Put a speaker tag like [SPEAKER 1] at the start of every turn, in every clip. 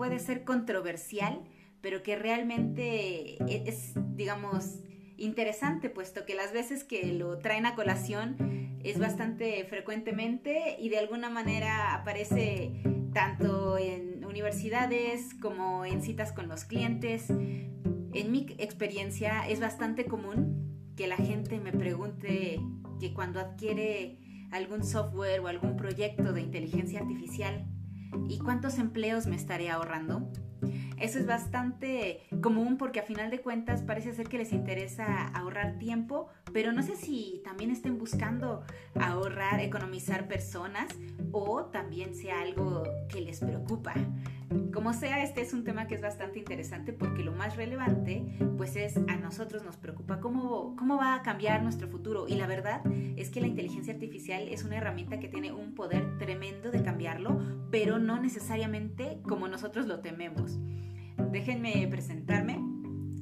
[SPEAKER 1] puede ser controversial, pero que realmente e-, es, digamos, interesante, puesto que las veces que lo traen a colación es bastante frecuentemente y de alguna manera aparece tanto en universidades como en citas con los clientes. En mi experiencia es bastante común que la gente me pregunte que cuando adquiere algún software o algún proyecto de inteligencia artificial, ¿y cuántos empleos me estaré ahorrando? Eso es bastante común porque a final de cuentas parece ser que les interesa ahorrar tiempo, pero no sé si también estén buscando ahorrar, economizar personas o también sea algo que les preocupa. Como sea, este es un tema que es bastante interesante porque lo más relevante pues es a nosotros nos preocupa cómo, cómo va a cambiar nuestro futuro y la verdad es que la inteligencia artificial es una herramienta que tiene un poder tremendo de cambiarlo, pero no necesariamente como nosotros lo tememos. Déjenme presentarme.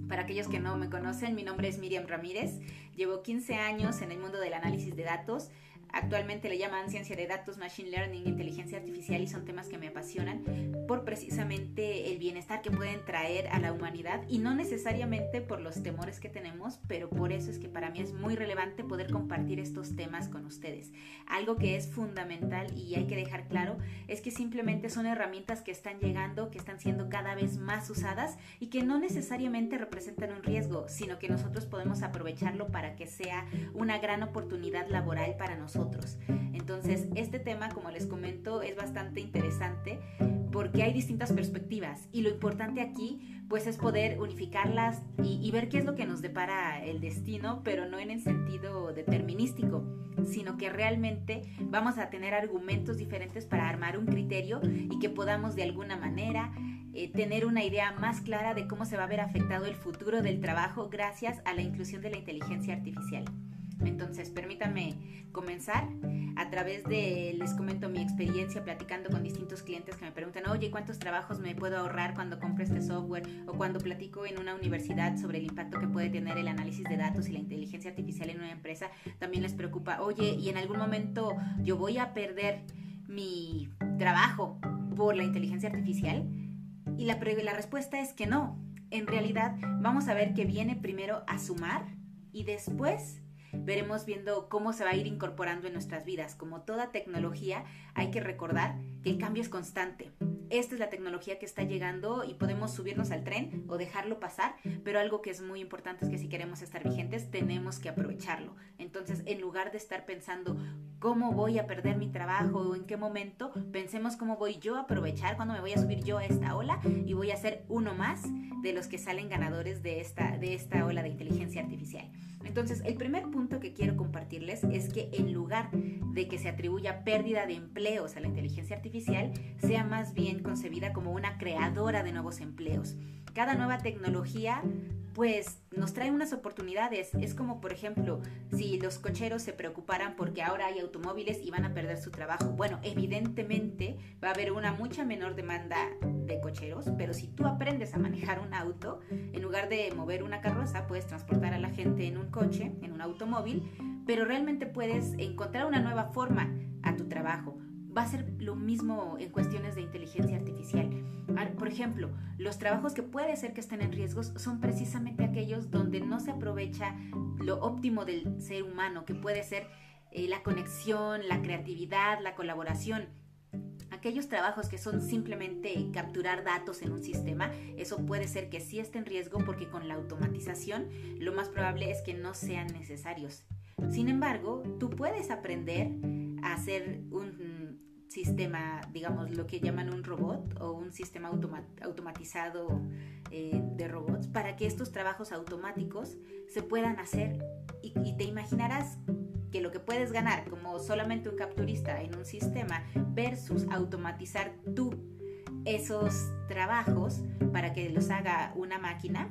[SPEAKER 1] Para aquellos que no me conocen, mi nombre es Miriam Ramírez. Llevo 15 años en el mundo del análisis de datos. Actualmente le llaman ciencia de datos, machine learning, inteligencia artificial y son temas que me apasionan por precisamente el bienestar que pueden traer a la humanidad y no necesariamente por los temores que tenemos, pero por eso es que para mí es muy relevante poder compartir estos temas con ustedes. Algo que es fundamental y hay que dejar claro es que simplemente son herramientas que están llegando, que están siendo cada vez más usadas y que no necesariamente representan un riesgo, sino que nosotros podemos aprovecharlo para que sea una gran oportunidad laboral para nosotros entonces, este tema, como les comento, es bastante interesante porque hay distintas perspectivas y lo importante aquí pues es poder unificarlas y, y, ver qué es lo que nos depara el destino, pero no en el sentido determinístico, sino que realmente vamos a tener argumentos diferentes para armar un criterio y que podamos de alguna manera eh, tener una idea más clara de cómo se va a ver afectado el futuro del trabajo gracias a la inclusión de la inteligencia artificial. Entonces, permítanme comenzar a través de, les comento mi experiencia platicando con distintos clientes que me preguntan, oye, ¿cuántos trabajos me puedo ahorrar cuando compro este software? O cuando platico en una universidad sobre el impacto que puede tener el análisis de datos y la inteligencia artificial en una empresa, también les preocupa, oye, ¿y en algún momento yo voy a perder mi trabajo por la inteligencia artificial? Y la, respuesta es que no. En realidad, vamos a ver que viene primero a sumar y después veremos viendo cómo se va a ir incorporando en nuestras vidas. Como toda tecnología, hay que recordar que el cambio es constante. Esta es la tecnología que está llegando y podemos subirnos al tren o dejarlo pasar, pero algo que es muy importante es que si queremos estar vigentes, tenemos que aprovecharlo. Entonces, en lugar de estar pensando cómo voy a perder mi trabajo o en qué momento, pensemos cómo voy yo a aprovechar, cuándo me voy a subir yo a esta ola y voy a ser uno más de los que salen ganadores de esta, de esta ola de inteligencia artificial. Entonces, el primer punto que quiero compartirles es que en lugar de que se atribuya pérdida de empleos a la inteligencia artificial, sea más bien concebida como una creadora de nuevos empleos. Cada nueva tecnología pues nos trae unas oportunidades. Es como, por ejemplo, si los cocheros se preocuparan porque ahora hay automóviles y van a perder su trabajo. Bueno, evidentemente va a haber una mucha menor demanda de cocheros, pero si tú aprendes a manejar un auto, en lugar de mover una carroza, puedes transportar a la gente en un coche, en un automóvil, pero realmente puedes encontrar una nueva forma a tu trabajo va a ser lo mismo en cuestiones de inteligencia artificial. Por ejemplo, los trabajos que puede ser que estén en riesgos son precisamente aquellos donde no se aprovecha lo óptimo del ser humano, que puede ser eh, la conexión, la creatividad, la colaboración. Aquellos trabajos que son simplemente capturar datos en un sistema, eso puede ser que sí esté en riesgo porque con la automatización lo más probable es que no sean necesarios. Sin embargo, tú puedes aprender a hacer un sistema, digamos, lo que llaman un robot o un sistema automatizado eh, de robots, para que estos trabajos automáticos se puedan hacer. Y, y te imaginarás que lo que puedes ganar como solamente un capturista en un sistema versus automatizar tú esos trabajos para que los haga una máquina,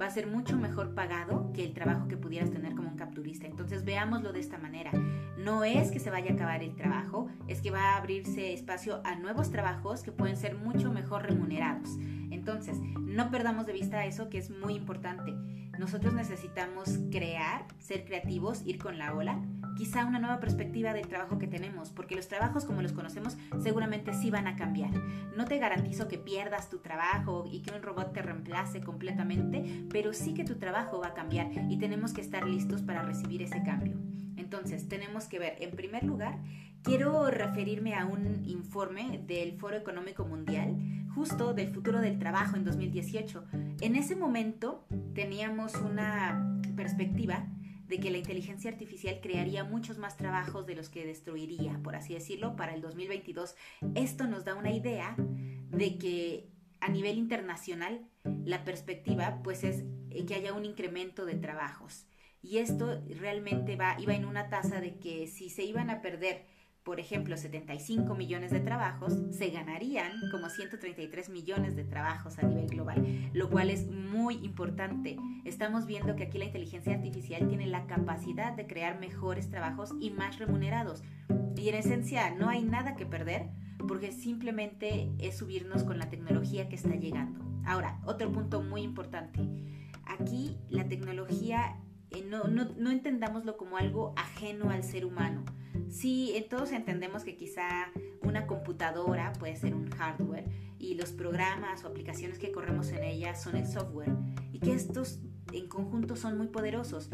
[SPEAKER 1] va a ser mucho mejor pagado que el trabajo que pudieras tener como un capturista. Entonces veámoslo de esta manera. No es que se vaya a acabar el trabajo, es que va a abrirse espacio a nuevos trabajos que pueden ser mucho mejor remunerados. Entonces, no perdamos de vista eso que es muy importante. Nosotros necesitamos crear, ser creativos, ir con la ola, quizá una nueva perspectiva del trabajo que tenemos, porque los trabajos como los conocemos seguramente sí van a cambiar. No te garantizo que pierdas tu trabajo y que un robot te reemplace completamente, pero sí que tu trabajo va a cambiar y tenemos que estar listos para recibir ese cambio. Entonces, tenemos que ver, en primer lugar, quiero referirme a un informe del Foro Económico Mundial, justo del futuro del trabajo en 2018. En ese momento teníamos una perspectiva de que la inteligencia artificial crearía muchos más trabajos de los que destruiría, por así decirlo, para el 2022. Esto nos da una idea de que a nivel internacional la perspectiva pues es que haya un incremento de trabajos. Y esto realmente va, iba en una tasa de que si se iban a perder, por ejemplo, 75 millones de trabajos, se ganarían como 133 millones de trabajos a nivel global, lo cual es muy importante. Estamos viendo que aquí la inteligencia artificial tiene la capacidad de crear mejores trabajos y más remunerados. Y en esencia no hay nada que perder porque simplemente es subirnos con la tecnología que está llegando. Ahora, otro punto muy importante. Aquí la tecnología eh, no, no, entendámoslo como algo ajeno al ser humano. Sí, todos entendemos que quizá una computadora puede ser un hardware y los programas o aplicaciones que corremos en ella son el software y que estos en conjunto son muy poderosos.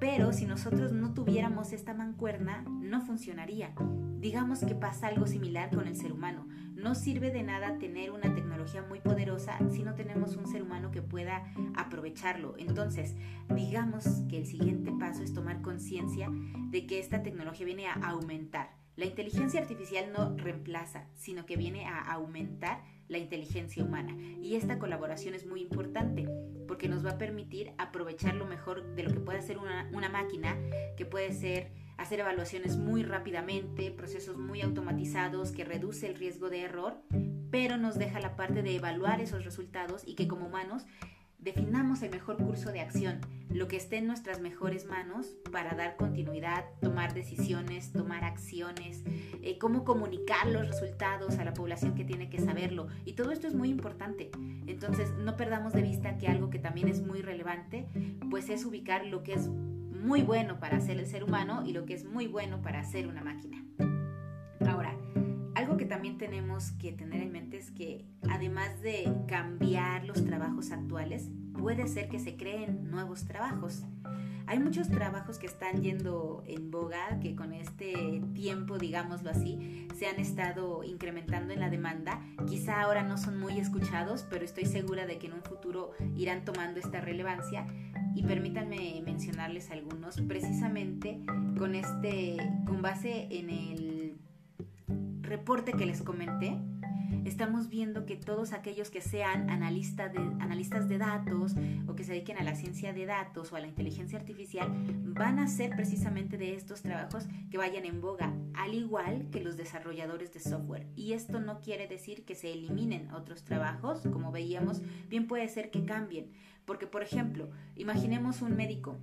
[SPEAKER 1] Pero si nosotros no tuviéramos esta mancuerna, no funcionaría. Digamos que pasa algo similar con el ser humano. No sirve de nada tener una tecnología muy poderosa si no tenemos un ser humano que pueda aprovecharlo. Entonces, digamos que el siguiente paso es tomar conciencia de que esta tecnología viene a aumentar. La inteligencia artificial no reemplaza, sino que viene a aumentar la inteligencia humana. Y esta colaboración es muy importante porque nos va a permitir aprovechar lo mejor de lo que puede hacer una, una máquina, que puede ser hacer evaluaciones muy rápidamente, procesos muy automatizados que reduce el riesgo de error, pero nos deja la parte de evaluar esos resultados y que como humanos definamos el mejor curso de acción, lo que esté en nuestras mejores manos para dar continuidad, tomar decisiones, tomar acciones, eh, cómo comunicar los resultados a la población que tiene que saberlo. Y todo esto es muy importante. Entonces, no perdamos de vista que algo que también es muy relevante, pues es ubicar lo que es muy bueno para hacer el ser humano y lo que es muy bueno para hacer una máquina. Ahora, algo que también tenemos que tener en mente es que además de cambiar los trabajos actuales, puede ser que se creen nuevos trabajos. Hay muchos trabajos que están yendo en boga, que con este tiempo, digámoslo así, se han estado incrementando en la demanda. Quizá ahora no son muy escuchados, pero estoy segura de que en un futuro irán tomando esta relevancia y permítanme mencionarles algunos precisamente con este con base en el reporte que les comenté estamos viendo que todos aquellos que sean de, analistas de datos o que se dediquen a la ciencia de datos o a la inteligencia artificial van a ser precisamente de estos trabajos que vayan en boga, al igual que los desarrolladores de software. Y esto no quiere decir que se eliminen otros trabajos, como veíamos, bien puede ser que cambien. Porque, por ejemplo, imaginemos un médico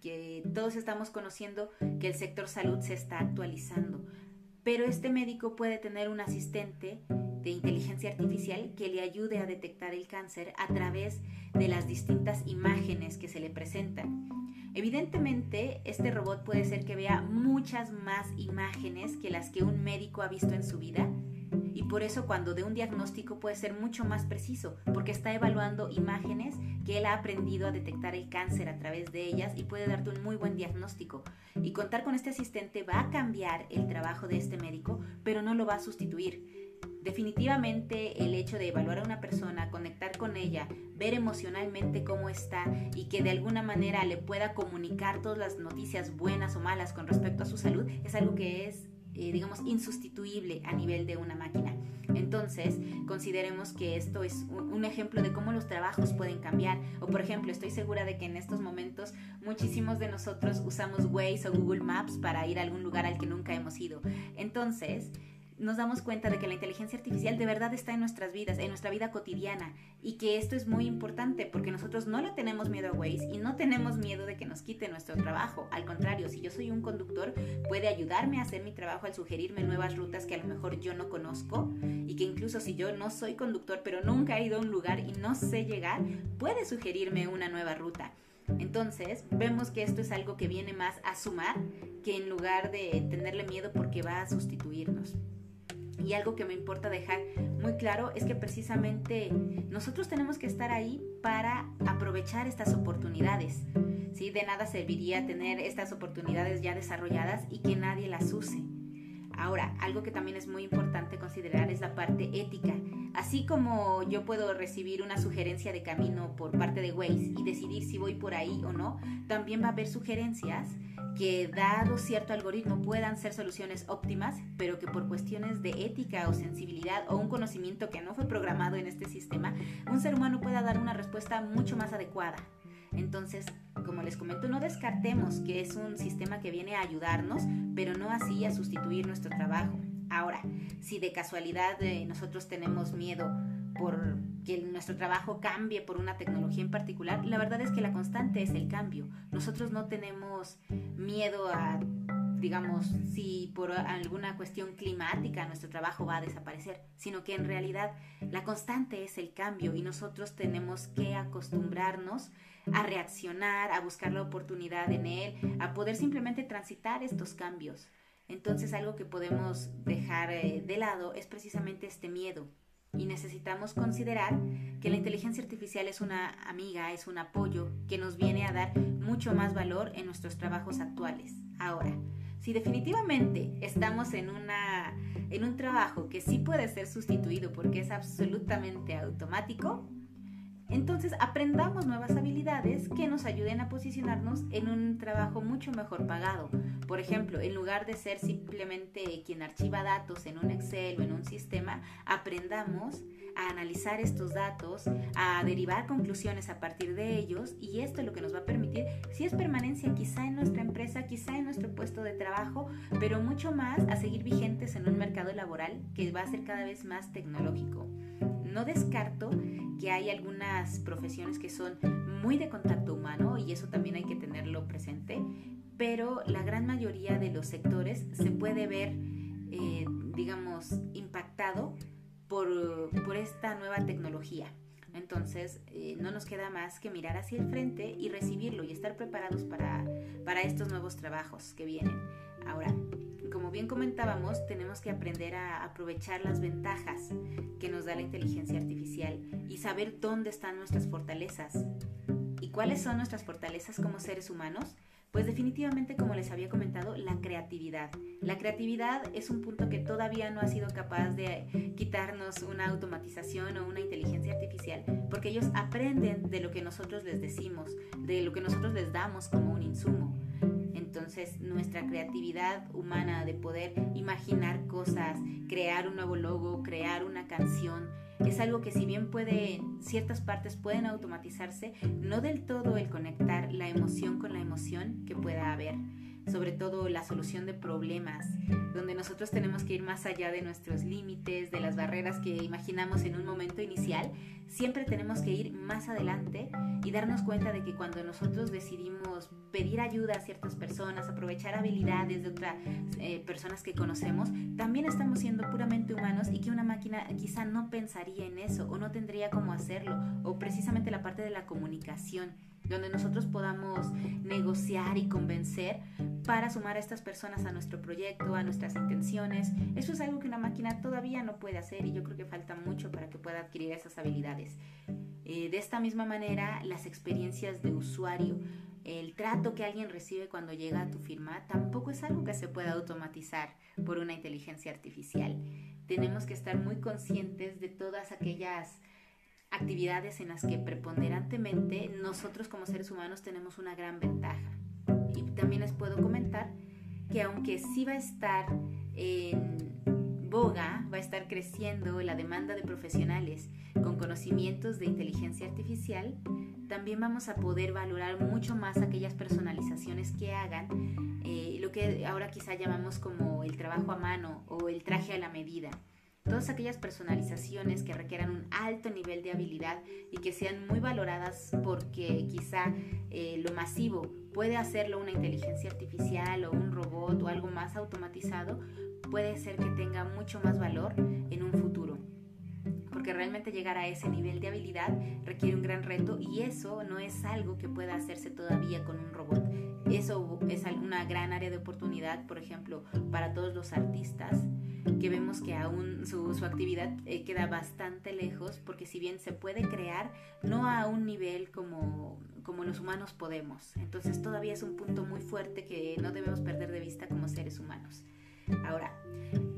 [SPEAKER 1] que todos estamos conociendo que el sector salud se está actualizando, pero este médico puede tener un asistente de inteligencia artificial que le ayude a detectar el cáncer a través de las distintas imágenes que se le presentan. Evidentemente, este robot puede ser que vea muchas más imágenes que las que un médico ha visto en su vida y por eso cuando de un diagnóstico puede ser mucho más preciso, porque está evaluando imágenes que él ha aprendido a detectar el cáncer a través de ellas y puede darte un muy buen diagnóstico. Y contar con este asistente va a cambiar el trabajo de este médico, pero no lo va a sustituir. Definitivamente el hecho de evaluar a una persona, conectar con ella, ver emocionalmente cómo está y que de alguna manera le pueda comunicar todas las noticias buenas o malas con respecto a su salud es algo que es eh, digamos, insustituible a nivel de una máquina. Entonces, consideremos que esto es un, ejemplo de cómo los trabajos pueden cambiar. O, por ejemplo, estoy segura de que en estos momentos muchísimos de nosotros usamos Waze o Google Maps para ir a algún lugar al que nunca hemos ido. Entonces, nos damos cuenta de que la inteligencia artificial de verdad está en nuestras vidas, en nuestra vida cotidiana, y que esto es muy importante porque nosotros no le tenemos miedo a Waze y no tenemos miedo de que nos quite nuestro trabajo. Al contrario, si yo soy un conductor, puede ayudarme a hacer mi trabajo al sugerirme nuevas rutas que a lo mejor yo no conozco y que incluso si yo no soy conductor pero nunca he ido a un lugar y no sé llegar, puede sugerirme una nueva ruta. Entonces, vemos que esto es algo que viene más a sumar que en lugar de tenerle miedo porque va a sustituirnos. Y algo que me importa dejar muy claro es que precisamente nosotros tenemos que estar ahí para aprovechar estas oportunidades. ¿sí? De nada serviría tener estas oportunidades ya desarrolladas y que nadie las use. Ahora, algo que también es muy importante considerar es la parte ética. Así como yo puedo recibir una sugerencia de camino por parte de Waze y decidir si voy por ahí o no, también va a haber sugerencias que dado cierto algoritmo puedan ser soluciones óptimas, pero que por cuestiones de ética o sensibilidad o un conocimiento que no fue programado en este sistema, un ser humano pueda dar una respuesta mucho más adecuada. Entonces, como les comento, no descartemos que es un sistema que viene a ayudarnos, pero no así a sustituir nuestro trabajo. Ahora, si de casualidad eh, nosotros tenemos miedo por que nuestro trabajo cambie por una tecnología en particular, la verdad es que la constante es el cambio. Nosotros no tenemos miedo a, digamos, si por alguna cuestión climática nuestro trabajo va a desaparecer, sino que en realidad la constante es el cambio y nosotros tenemos que acostumbrarnos a reaccionar, a buscar la oportunidad en él, a poder simplemente transitar estos cambios. Entonces algo que podemos dejar eh, de lado es precisamente este miedo y necesitamos considerar que la inteligencia artificial es una amiga, es un apoyo que nos viene a dar mucho más valor en nuestros trabajos actuales. Ahora, si definitivamente estamos en, una, en un trabajo que sí puede ser sustituido porque es absolutamente automático, entonces aprendamos nuevas habilidades que nos ayuden a posicionarnos en un trabajo mucho mejor pagado. Por ejemplo, en lugar de ser simplemente quien archiva datos en un Excel o en un sistema, aprendamos a analizar estos datos, a derivar conclusiones a partir de ellos y esto es lo que nos va a permitir, si es permanencia quizá en nuestra empresa, quizá en nuestro puesto de trabajo, pero mucho más a seguir vigentes en un mercado laboral que va a ser cada vez más tecnológico. No descarto que hay algunas profesiones que son muy de contacto humano y eso también hay que tenerlo presente, pero la gran mayoría de los sectores se puede ver, eh, digamos, impactado por, esta nueva tecnología. Entonces, eh, no nos queda más que mirar hacia el frente y recibirlo y estar preparados para, para estos nuevos trabajos que vienen. Ahora, bien comentábamos, tenemos que aprender a aprovechar las ventajas que nos da la inteligencia artificial y saber dónde están nuestras fortalezas. ¿Y cuáles son nuestras fortalezas como seres humanos? Pues definitivamente, como les había comentado, la creatividad. La creatividad es un punto que todavía no ha sido capaz de quitarnos una automatización o una inteligencia artificial, porque ellos aprenden de lo que nosotros les decimos, de lo que nosotros les damos como un insumo. Entonces nuestra creatividad humana de poder imaginar cosas, crear un nuevo logo, crear una canción, es algo que si bien puede, ciertas partes pueden automatizarse, no del todo el conectar la emoción con la emoción que pueda haber sobre todo la solución de problemas, donde nosotros tenemos que ir más allá de nuestros límites, de las barreras que imaginamos en un momento inicial, siempre tenemos que ir más adelante y darnos cuenta de que cuando nosotros decidimos pedir ayuda a ciertas personas, aprovechar habilidades de otras eh, personas que conocemos, también estamos siendo puramente humanos y que una máquina quizá no pensaría en eso o no tendría cómo hacerlo, o precisamente la parte de la comunicación donde nosotros podamos negociar y convencer para sumar a estas personas a nuestro proyecto, a nuestras intenciones. Eso es algo que una máquina todavía no puede hacer y yo creo que falta mucho para que pueda adquirir esas habilidades. Eh, de esta misma manera, las experiencias de usuario, el trato que alguien recibe cuando llega a tu firma, tampoco es algo que se pueda automatizar por una inteligencia artificial. Tenemos que estar muy conscientes de todas aquellas actividades en las que preponderantemente nosotros como seres humanos tenemos una gran ventaja. Y también les puedo comentar que aunque sí va a estar en boga, va a estar creciendo la demanda de profesionales con conocimientos de inteligencia artificial, también vamos a poder valorar mucho más aquellas personalizaciones que hagan, eh, lo que ahora quizá llamamos como el trabajo a mano o el traje a la medida todas aquellas personalizaciones que requieran un alto nivel de habilidad y que sean muy valoradas porque quizá eh, lo masivo puede hacerlo una inteligencia artificial o un robot o algo más automatizado, puede ser que tenga mucho más valor en un futuro. porque realmente llegar a ese nivel de habilidad requiere un gran reto y eso no es algo que pueda hacerse todavía con un robot. Eso es una gran área de oportunidad, por ejemplo, para todos los artistas, que vemos que aún su, actividad eh, queda bastante lejos, porque si bien se puede crear, no a un nivel como, como los humanos podemos. Entonces todavía es un punto muy fuerte que no debemos perder de vista como seres humanos. Ahora,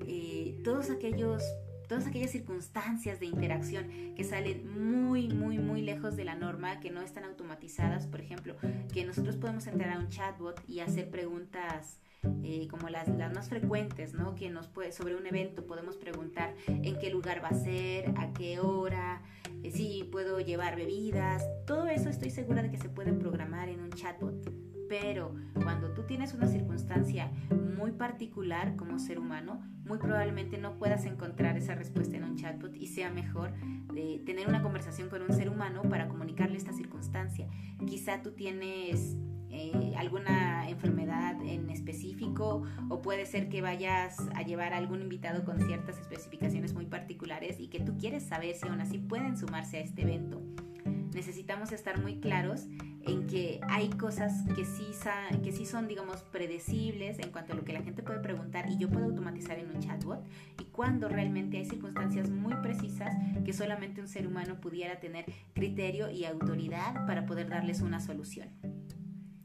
[SPEAKER 1] eh, todos aquellos todas aquellas circunstancias de interacción que salen muy, muy, muy lejos de la norma, que no están automatizadas, por ejemplo, que nosotros podemos entrar a un chatbot y hacer preguntas eh, como las, las, más frecuentes, ¿no? Que nos puede, sobre un evento podemos preguntar en qué lugar va a ser, a qué hora, eh, si puedo llevar bebidas, todo eso estoy segura de que se puede programar en un chatbot pero cuando tú tienes una circunstancia muy particular como ser humano, muy probablemente no puedas encontrar esa respuesta en un chatbot y sea mejor de tener una conversación con un ser humano para comunicarle esta circunstancia. Quizá tú tienes eh, alguna enfermedad en específico o puede ser que vayas a llevar a algún invitado con ciertas especificaciones muy particulares y que tú quieres saber si aún así pueden sumarse a este evento necesitamos estar muy claros en que hay cosas que sí, que sí son, digamos, predecibles en cuanto a lo que la gente puede preguntar y yo puedo automatizar en un chatbot y cuando realmente hay circunstancias muy precisas que solamente un ser humano pudiera tener criterio y autoridad para poder darles una solución.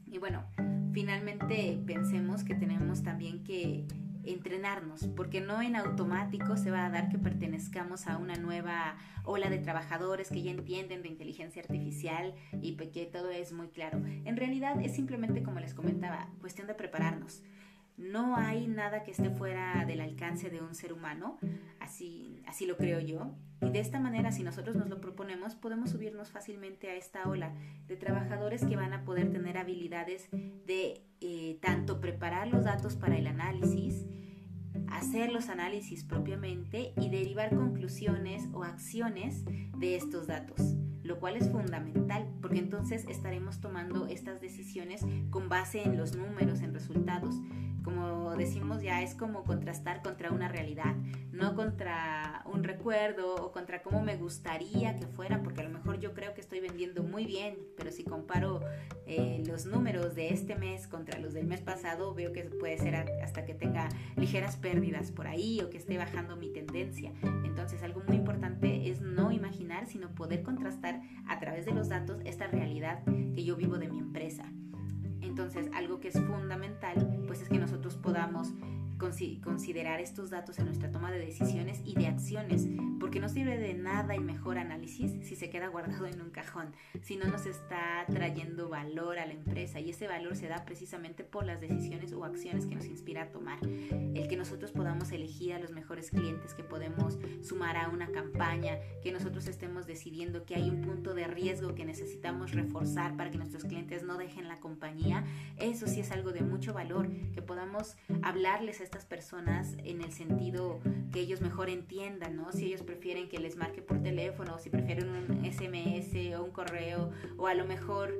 [SPEAKER 1] Y bueno, finalmente pensemos que tenemos también que entrenarnos, porque no en automático se va a dar que pertenezcamos a una nueva ola de trabajadores que ya entienden de inteligencia artificial y que todo es muy claro. En realidad es simplemente, como les comentaba, cuestión de prepararnos. No hay nada que esté fuera del alcance de un ser humano, así, así lo creo yo. Y de esta manera, si nosotros nos lo proponemos, podemos subirnos fácilmente a esta ola de trabajadores que van a poder tener habilidades de eh, tanto preparar los datos para el análisis, hacer los análisis propiamente y derivar conclusiones o acciones de estos datos, lo cual es fundamental porque entonces estaremos tomando estas decisiones con base en los números, en resultados como decimos ya es como contrastar contra una realidad, no contra un recuerdo o contra cómo me gustaría que fuera, porque a lo mejor yo creo que estoy vendiendo muy bien, pero si comparo eh, los números de este mes contra los del mes pasado, veo que puede ser hasta que tenga ligeras pérdidas por ahí o que esté bajando mi tendencia. Entonces algo muy importante es no imaginar, sino poder contrastar a través de los datos esta realidad que yo vivo de mi empresa. Entonces, algo que es fundamental, pues es que nosotros podamos considerar estos datos en nuestra toma de decisiones y de acciones, porque no sirve de nada el mejor análisis si se queda guardado en un cajón, si no nos está trayendo valor a la empresa y ese valor se da precisamente por las decisiones o acciones que nos inspira a tomar. El que nosotros podamos elegir a los mejores clientes, que podemos sumar a una campaña, que nosotros estemos decidiendo que hay un punto de riesgo que necesitamos reforzar para que nuestros clientes no dejen la compañía, eso sí es algo de mucho valor, que podamos hablarles a estas personas en el sentido que ellos mejor entiendan, ¿no? Si ellos prefieren que les marque por teléfono, o si prefieren un SMS o un correo, o a lo mejor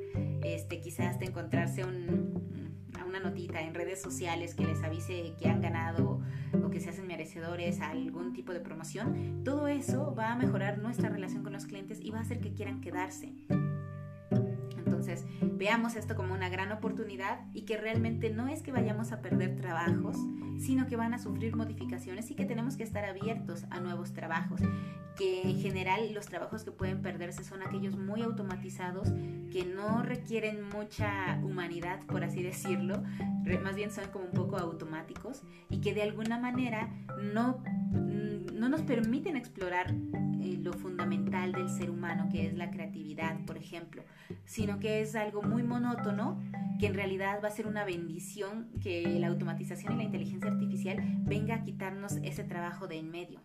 [SPEAKER 1] este, quizás hasta encontrarse una notita en redes sociales que les avise que han ganado o que se hacen merecedores a algún tipo de promoción, todo eso va a mejorar nuestra relación con los clientes y va a hacer que quieran quedarse. Veamos esto como una gran oportunidad y que realmente no es que vayamos a perder trabajos, sino que van a sufrir modificaciones y que tenemos que estar abiertos a nuevos trabajos. Que en general los trabajos que pueden perderse son aquellos muy automatizados, que no requieren mucha humanidad, por así decirlo, más bien son como un poco automáticos y que de alguna manera no, mm, no nos permiten explorar eh, lo fundamental del ser humano, que es la creatividad, por ejemplo, sino que es algo muy monótono, que en realidad va a ser una bendición que la automatización y la inteligencia artificial venga a quitarnos ese trabajo de en medio.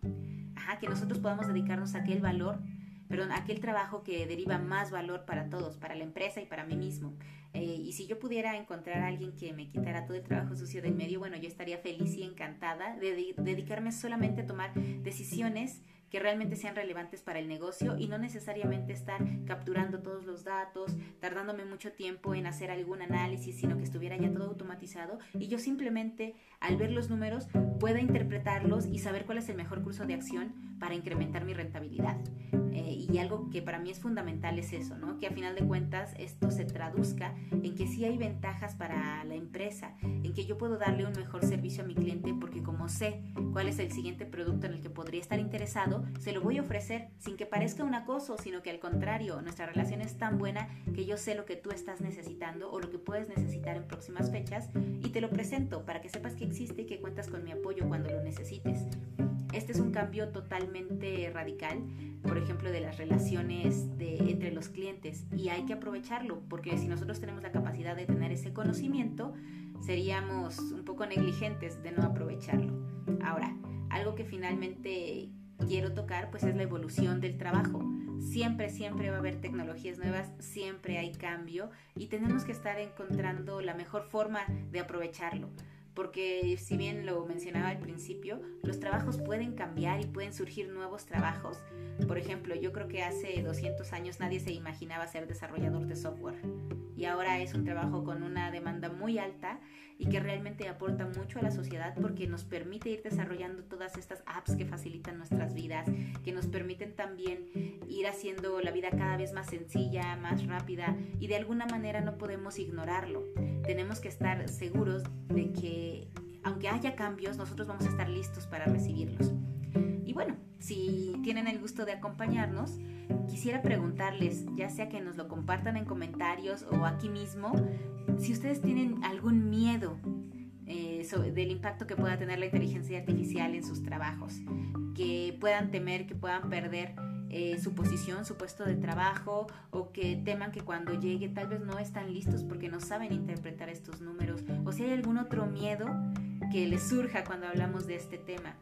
[SPEAKER 1] Ajá, que nosotros podamos dedicarnos a aquel valor perdón, aquel trabajo que deriva más valor para todos, para la empresa y para mí mismo. Eh, y si yo pudiera encontrar a alguien que me quitara todo el trabajo sucio de en medio, bueno, yo estaría feliz y encantada de dedicarme solamente a tomar decisiones que realmente sean relevantes para el negocio y no necesariamente estar capturando todos los datos, tardándome mucho tiempo en hacer algún análisis, sino que estuviera ya todo automatizado y yo simplemente al ver los números pueda interpretarlos y saber cuál es el mejor curso de acción para incrementar mi rentabilidad. Eh, y algo que para mí es fundamental es eso, ¿no? Que a final de cuentas esto se traduzca en que sí hay ventajas para la empresa, en que yo puedo darle un mejor servicio a mi cliente porque como sé cuál es el siguiente producto en el que podría estar interesado, se lo voy a ofrecer sin que parezca un acoso, sino que al contrario, nuestra relación es tan buena que yo sé lo que tú estás necesitando o lo que puedes necesitar en próximas fechas y te lo presento para que sepas que existe y que cuentas con mi apoyo cuando lo necesites. Este es un cambio totalmente radical, por ejemplo, de las relaciones entre los clientes y hay que aprovecharlo porque si nosotros tenemos la capacidad de tener ese conocimiento, seríamos un poco negligentes de no aprovecharlo. Ahora, algo que finalmente quiero tocar pues es la evolución del trabajo. Siempre, siempre va a haber tecnologías nuevas, siempre hay cambio y tenemos que estar encontrando la mejor forma de aprovecharlo porque si bien lo mencionaba al principio, los trabajos pueden cambiar y pueden surgir nuevos trabajos. Por ejemplo, yo creo que hace 200 años nadie se imaginaba ser desarrollador de software y ahora es un trabajo con una demanda muy alta y que realmente aporta mucho a la sociedad porque nos permite ir desarrollando todas estas apps que facilitan nuestras vidas, que nos permiten también ir haciendo la vida cada vez más sencilla, más rápida y de alguna manera no podemos ignorarlo. Tenemos que estar seguros de que aunque haya cambios, nosotros vamos a estar listos para recibirlos. Y bueno, si tienen el gusto de acompañarnos, quisiera preguntarles, ya sea que nos lo compartan en comentarios o aquí mismo, si ustedes tienen algún miedo eh, del impacto que pueda tener la inteligencia artificial en sus trabajos, que puedan temer, que puedan perder eh, su posición, su puesto de trabajo o que teman que cuando llegue tal vez no están listos porque no saben interpretar estos números o si hay algún otro miedo que les surja cuando hablamos de este tema.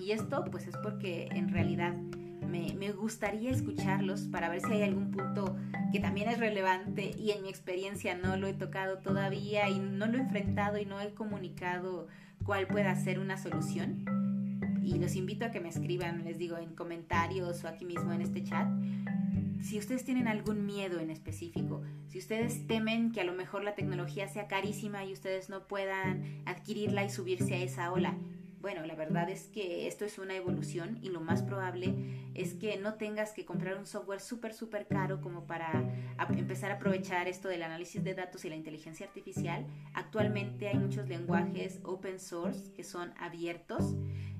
[SPEAKER 1] Y esto pues es porque en realidad me, me, gustaría escucharlos para ver si hay algún punto que también es relevante y en mi experiencia no lo he tocado todavía y no lo he enfrentado y no he comunicado cuál pueda ser una solución. Y los invito a que me escriban, les digo, en comentarios o aquí mismo en este chat. Si ustedes tienen algún miedo en específico, si ustedes temen que a lo mejor la tecnología sea carísima y ustedes no puedan adquirirla y subirse a esa ola, bueno, la verdad es que esto es una evolución y lo más probable es que no tengas que comprar un software súper, súper caro como para empezar a aprovechar esto del análisis de datos y la inteligencia artificial. Actualmente hay muchos lenguajes open source que son abiertos,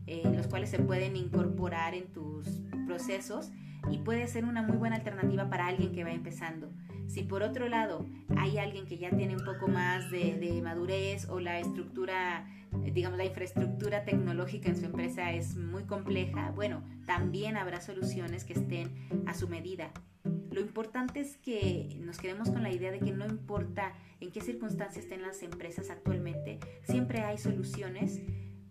[SPEAKER 1] eh, los cuales se pueden incorporar en tus procesos y puede ser una muy buena alternativa para alguien que va empezando. Si por otro lado hay alguien que ya tiene un poco más de, de madurez o la estructura digamos, la infraestructura tecnológica en su empresa es muy compleja, bueno, también habrá soluciones que estén a su medida. Lo importante es que nos quedemos con la idea de que no importa en qué circunstancias estén las empresas actualmente, siempre hay soluciones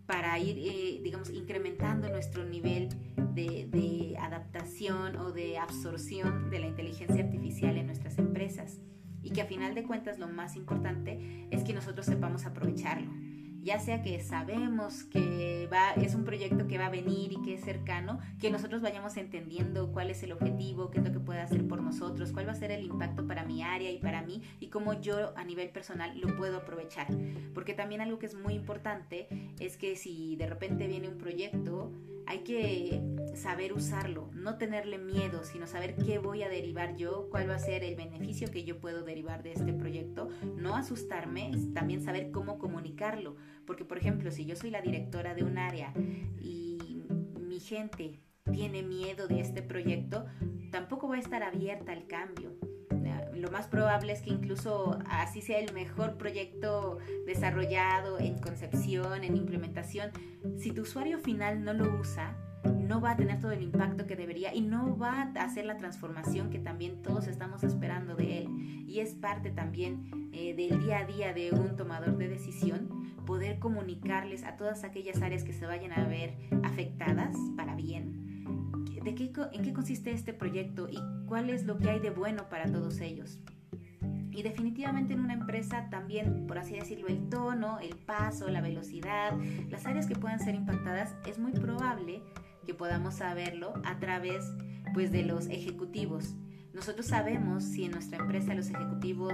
[SPEAKER 1] para ir, eh, digamos, incrementando nuestro nivel de, de adaptación o de absorción de la inteligencia artificial en nuestras empresas. Y que a final de cuentas lo más importante es que nosotros sepamos aprovecharlo ya sea que sabemos que va, es un proyecto que va a venir y que es cercano, que nosotros vayamos entendiendo cuál es el objetivo, qué es lo que puede hacer por nosotros, cuál va a ser el impacto para mi área y para mí y cómo yo a nivel personal lo puedo aprovechar. Porque también algo que es muy importante es que si de repente viene un proyecto, hay que saber usarlo, no tenerle miedo, sino saber qué voy a derivar yo, cuál va a ser el beneficio que yo puedo derivar de este proyecto, no asustarme, también saber cómo comunicarlo, porque por ejemplo, si yo soy la directora de un área y mi gente tiene miedo de este proyecto, tampoco va a estar abierta al cambio lo más probable es que incluso así sea el mejor proyecto desarrollado en concepción, en implementación, si tu usuario final no lo usa, no va a tener todo el impacto que debería y no va a hacer la transformación que también todos estamos esperando de él. Y es parte también eh, del día a día de un tomador de decisión poder comunicarles a todas aquellas áreas que se vayan a ver afectadas para bien de qué, en qué consiste este proyecto y cuál es lo que hay de bueno para todos ellos. Y definitivamente en una empresa también, por así decirlo, el tono, el paso, la velocidad, las áreas que puedan ser impactadas, es muy probable que podamos saberlo a través pues de los ejecutivos. Nosotros sabemos si en nuestra empresa los ejecutivos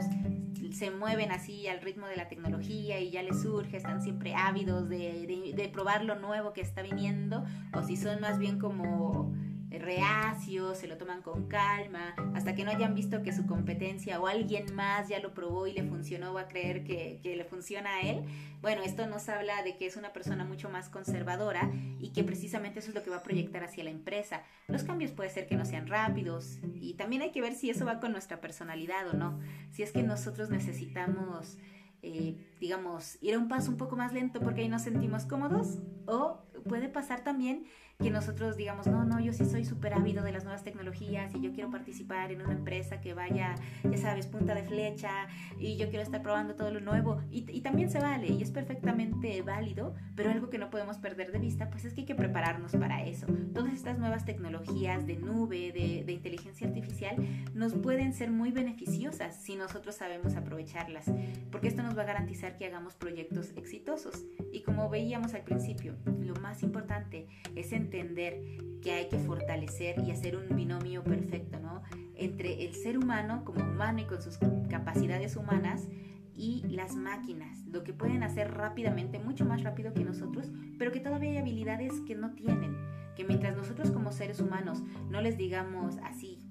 [SPEAKER 1] se mueven así al ritmo de la tecnología y ya les surge, están siempre ávidos de, de probar lo nuevo que está viniendo, o si son más bien como reacios, se lo toman con calma, hasta que no hayan visto que su competencia o alguien más ya lo probó y le funcionó, va a creer que, que, le funciona a él. Bueno, esto nos habla de que es una persona mucho más conservadora y que precisamente eso es lo que va a proyectar hacia la empresa. Los cambios puede ser que no sean rápidos y también hay que ver si eso va con nuestra personalidad o no. Si es que nosotros necesitamos... Eh, digamos, ir a un paso un poco más lento porque ahí nos sentimos cómodos o puede pasar también que nosotros digamos, no, no, yo sí soy súper ávido de las nuevas tecnologías y yo quiero participar en una empresa que vaya, ya sabes, punta de flecha y yo quiero estar probando todo lo nuevo y, y también se vale y es perfectamente válido, pero algo que no podemos perder de vista pues es que hay que prepararnos para eso. Todas estas nuevas tecnologías de nube, de, de inteligencia artificial nos pueden ser muy beneficiosas si nosotros sabemos aprovecharlas, porque esto nos va a garantizar que hagamos proyectos exitosos y como veíamos al principio, lo más importante es en entender que hay que fortalecer y hacer un binomio perfecto, ¿no? Entre el ser humano como humano y con sus capacidades humanas y las máquinas, lo que pueden hacer rápidamente, mucho más rápido que nosotros, pero que todavía hay habilidades que no tienen, que mientras nosotros como seres humanos no les digamos así,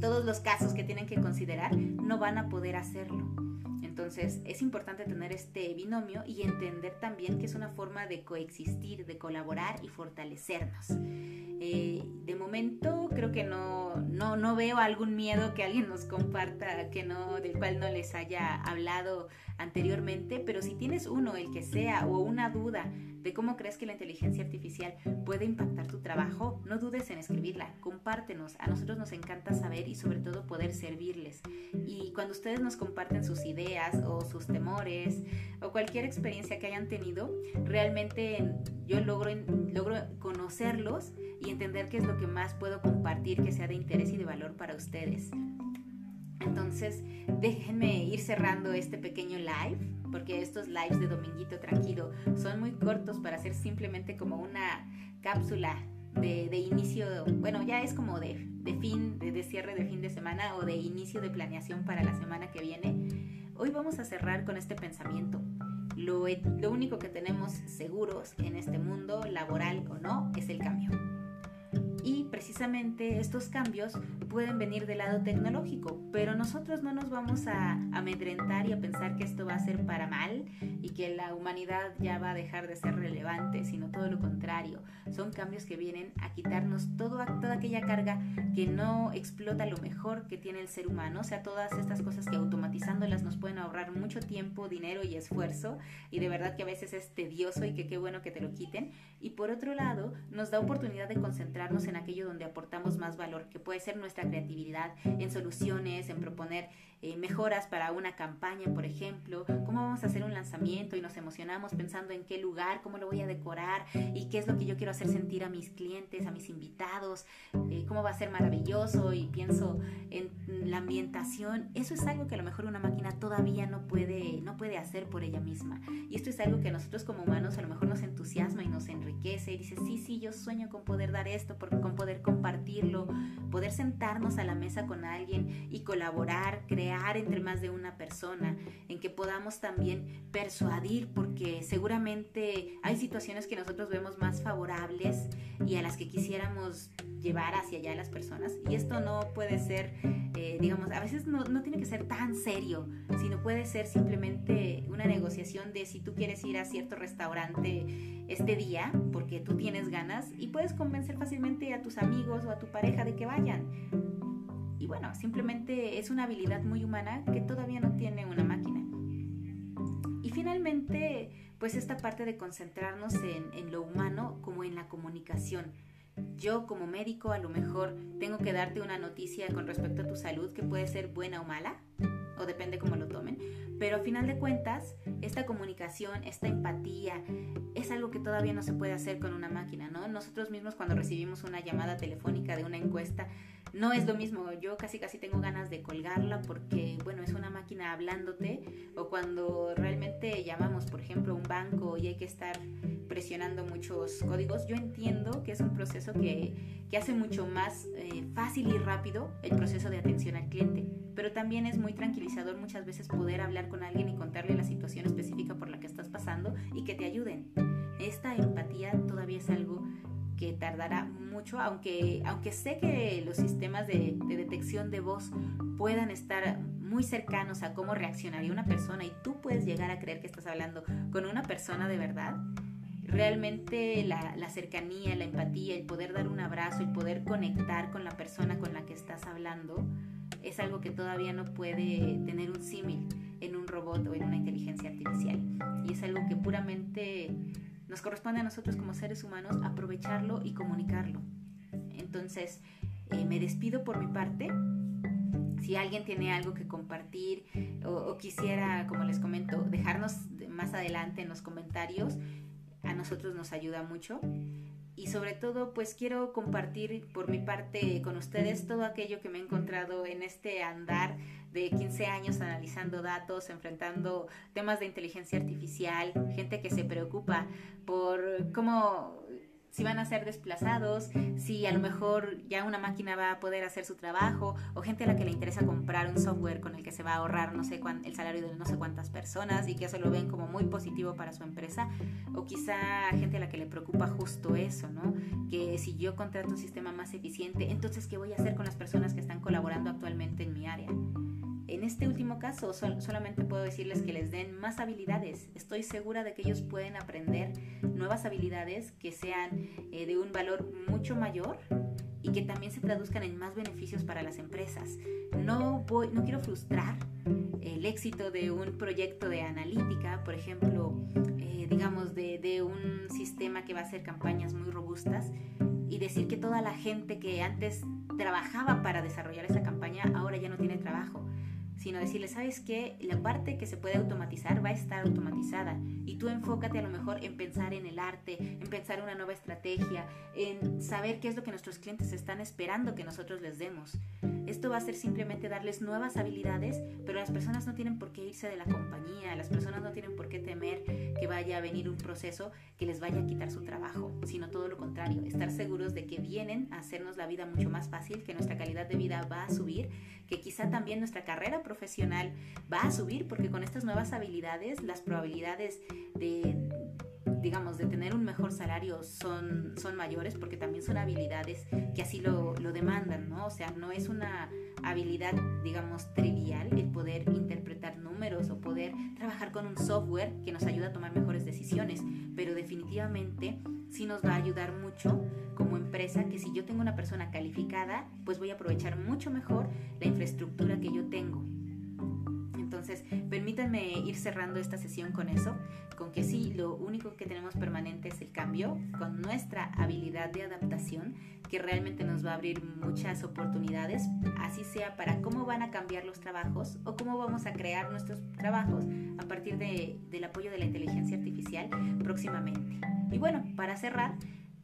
[SPEAKER 1] todos los casos que tienen que considerar, no van a poder hacerlo. Entonces es importante tener este binomio y entender también que es una forma de coexistir, de colaborar y fortalecernos. Eh, de momento creo que no, no, no, veo algún miedo que alguien nos comparta que no, del cual no les haya hablado anteriormente, pero si tienes uno, el que sea, o una duda de cómo crees que la inteligencia artificial puede impactar tu trabajo, no dudes en escribirla, compártenos, a nosotros nos encanta saber y sobre todo poder servirles. Y cuando ustedes nos comparten sus ideas o sus temores o cualquier experiencia que hayan tenido, realmente yo logro, logro conocerlos y entender qué es lo que más puedo compartir que sea de interés y de valor para ustedes. Entonces, déjenme ir cerrando este pequeño live, porque estos lives de Dominguito Tranquilo son muy cortos para hacer simplemente como una cápsula de, inicio, bueno, ya es como de, fin, de, cierre de fin de semana o de inicio de planeación para la semana que viene. Hoy vamos a cerrar con este pensamiento. Lo, lo único que tenemos seguros en este mundo, laboral o no, es el cambio y precisamente estos cambios pueden venir del lado tecnológico, pero nosotros no nos vamos a amedrentar y a pensar que esto va a ser para mal y que la humanidad ya va a dejar de ser relevante, sino todo lo contrario. Son cambios que vienen a quitarnos todo, toda aquella carga que no explota lo mejor que tiene el ser humano, o sea, todas estas cosas que automatizándolas nos pueden ahorrar mucho tiempo, dinero y esfuerzo, y de verdad que a veces es tedioso y que qué bueno que te lo quiten. Y por otro lado, nos da oportunidad de concentrarnos en aquello donde aportamos más valor, que puede ser nuestra creatividad en soluciones, en proponer eh, mejoras para una campaña, por ejemplo, cómo vamos a hacer un lanzamiento y nos emocionamos pensando en qué lugar, cómo lo voy a decorar y qué es lo que yo quiero hacer sentir a mis clientes, a mis invitados, eh, cómo va a ser maravilloso y pienso en la ambientación. Eso es algo que a lo mejor una máquina todavía no puede, no puede hacer por ella misma. Y esto es algo que a nosotros como humanos a lo mejor nos entusiasma y nos enriquece y dice, sí, sí, yo sueño con poder dar esto, con poder compartirlo, poder sentarnos a la mesa con alguien y colaborar, crear entre más de una persona, en que podamos también persuadir, porque seguramente hay situaciones que nosotros vemos más favorables y a las que quisiéramos llevar hacia allá a las personas. Y esto no puede ser, eh, digamos, a veces no, no tiene que ser tan serio, sino puede ser simplemente una negociación de si tú quieres ir a cierto restaurante este día, porque tú tienes ganas, y puedes convencer fácilmente a tus amigos o a tu pareja de que vayan y bueno, simplemente es una habilidad muy humana que todavía no tiene una máquina. Y finalmente, pues esta parte de concentrarnos en, en lo humano como en la comunicación. Yo como médico a lo mejor tengo que darte una noticia con respecto a tu salud que puede ser buena o mala, o depende cómo lo tomen, pero a final de cuentas, esta comunicación, esta empatía, es algo que todavía no se puede hacer con una máquina, ¿no? Nosotros mismos cuando recibimos una llamada telefónica de una encuesta, no es lo mismo, yo casi casi tengo ganas de colgarla porque, bueno, es una máquina hablándote o cuando realmente llamamos, por ejemplo, a un banco y hay que estar presionando muchos códigos. Yo entiendo que es un proceso que, que hace mucho más eh, fácil y rápido el proceso de atención al cliente, pero también es muy tranquilizador muchas veces poder hablar con alguien y contarle la situación específica por la que estás pasando y que te ayuden. Esta empatía todavía es algo que tardará mucho, aunque, aunque sé que los sistemas de, de detección de voz puedan estar muy cercanos a cómo reaccionaría una persona y tú puedes llegar a creer que estás hablando con una persona de verdad, realmente la, cercanía, la empatía, el poder dar un abrazo, el poder conectar con la persona con la que estás hablando, es algo que todavía no puede tener un símil en un robot o en una inteligencia artificial. Y es algo que puramente nos corresponde a nosotros como seres humanos aprovecharlo y comunicarlo. Entonces, eh, me despido por mi parte si alguien tiene algo que compartir o, quisiera, como les comento, dejarnos más adelante en los comentarios, a nosotros nos ayuda mucho. Y sobre todo, pues quiero compartir por mi parte con ustedes todo aquello que me he encontrado en este andar de 15 años analizando datos, enfrentando temas de inteligencia artificial, gente que se preocupa por cómo si van a ser desplazados, si a lo mejor ya una máquina va a poder hacer su trabajo, o gente a la que le interesa comprar un software con el que se va a ahorrar no sé cuán, el salario de no sé cuántas personas y que eso lo ven como muy positivo para su empresa, o quizá gente a la que le preocupa justo eso, ¿no? Que si yo contrato un sistema más eficiente, entonces ¿qué voy a hacer con las personas que están colaborando actualmente en mi área? En este último caso, solamente puedo decirles que les den más habilidades. Estoy segura de que ellos pueden aprender nuevas habilidades que sean eh, de un valor mucho mayor y que también se traduzcan en más beneficios para las empresas. No, voy, no quiero frustrar el éxito de un proyecto de analítica, por ejemplo, eh, digamos, de, de un sistema que va a hacer campañas muy robustas y decir que toda la gente que antes trabajaba para desarrollar esa campaña ahora ya no tiene trabajo sino decirle, ¿sabes qué? La parte que se puede automatizar va a estar automatizada y tú enfócate a lo mejor en pensar en el arte, en pensar una nueva estrategia, en saber qué es lo que nuestros clientes están esperando que nosotros les demos. Esto va a ser simplemente darles nuevas habilidades, pero las personas no tienen por qué irse de la compañía, las personas no tienen por qué temer que vaya a venir un proceso que les vaya a quitar su trabajo, sino todo lo contrario, estar seguros de que vienen a hacernos la vida mucho más fácil, que nuestra calidad de vida va a subir, que quizá también nuestra carrera profesional va a subir porque con estas nuevas habilidades las probabilidades de digamos, de tener un mejor salario son, son mayores porque también son habilidades que así lo, lo demandan, ¿no? O sea, no es una habilidad, digamos, trivial el poder interpretar números o poder trabajar con un software que nos ayuda a tomar mejores decisiones, pero definitivamente sí nos va a ayudar mucho como empresa que si yo tengo una persona calificada, pues voy a aprovechar mucho mejor la infraestructura que yo tengo. Entonces, permítanme ir cerrando esta sesión con eso, con que sí, lo único que tenemos permanente es el cambio, con nuestra habilidad de adaptación, que realmente nos va a abrir muchas oportunidades, así sea para cómo van a cambiar los trabajos o cómo vamos a crear nuestros trabajos a partir de, del apoyo de la inteligencia artificial próximamente. Y bueno, para cerrar,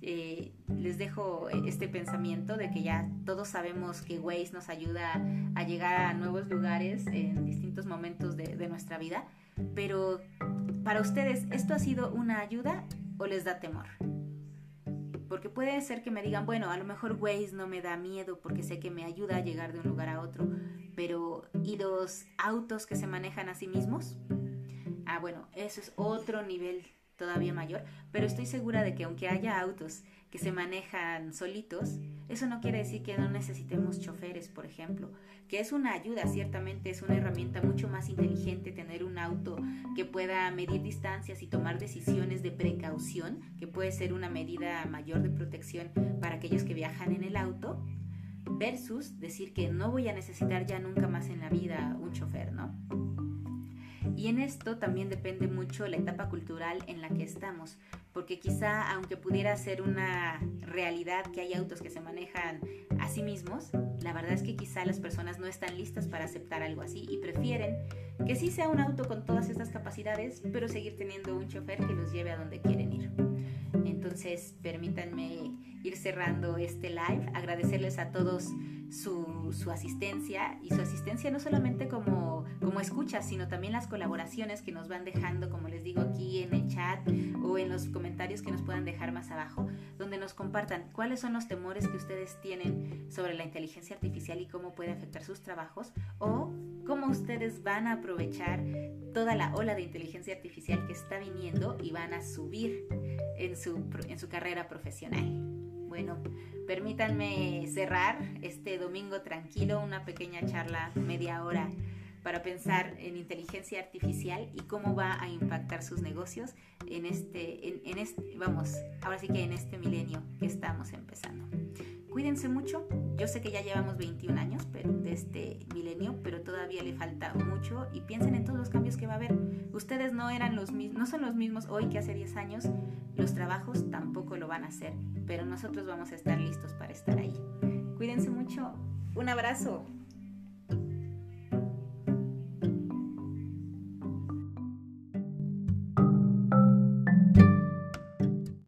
[SPEAKER 1] eh, les dejo este pensamiento de que ya todos sabemos que Waze nos ayuda a llegar a nuevos lugares en distintos momentos de, de nuestra vida, pero para ustedes, ¿esto ha sido una ayuda o les da temor? Porque puede ser que me digan, bueno, a lo mejor Waze no me da miedo porque sé que me ayuda a llegar de un lugar a otro, pero ¿y los autos que se manejan a sí mismos? Ah, bueno, eso es otro nivel todavía mayor, pero estoy segura de que aunque haya autos que se manejan solitos, eso no quiere decir que no necesitemos choferes, por ejemplo, que es una ayuda, ciertamente es una herramienta mucho más inteligente tener un auto que pueda medir distancias y tomar decisiones de precaución, que puede ser una medida mayor de protección para aquellos que viajan en el auto, versus decir que no voy a necesitar ya nunca más en la vida un chofer, ¿no? Y en esto también depende mucho la etapa cultural en la que estamos, porque quizá aunque pudiera ser una realidad que hay autos que se manejan a sí mismos, la verdad es que quizá las personas no están listas para aceptar algo así y prefieren que sí sea un auto con todas estas capacidades, pero seguir teniendo un chofer que los lleve a donde quieren ir. Entonces, permítanme ir cerrando este live, agradecerles a todos su, su, asistencia y su asistencia no solamente como, como escucha, sino también las colaboraciones que nos van dejando, como les digo aquí en el chat o en los comentarios que nos puedan dejar más abajo, donde nos compartan cuáles son los temores que ustedes tienen sobre la inteligencia artificial y cómo puede afectar sus trabajos o cómo ustedes van a aprovechar toda la ola de inteligencia artificial que está viniendo y van a subir en su, en su carrera profesional. Bueno, permítanme cerrar este domingo tranquilo, una pequeña charla, media hora, para pensar en inteligencia artificial y cómo va a impactar sus negocios en este, en, este, vamos, ahora sí que en este milenio que estamos empezando. Cuídense mucho, yo sé que ya llevamos 21 años pero de este milenio, pero todavía le falta mucho y piensen en todos los cambios que va a haber. Ustedes no eran los mismos, no son los mismos hoy que hace 10 años, los trabajos tampoco lo van a hacer, pero nosotros vamos a estar listos para estar ahí. Cuídense mucho, un abrazo.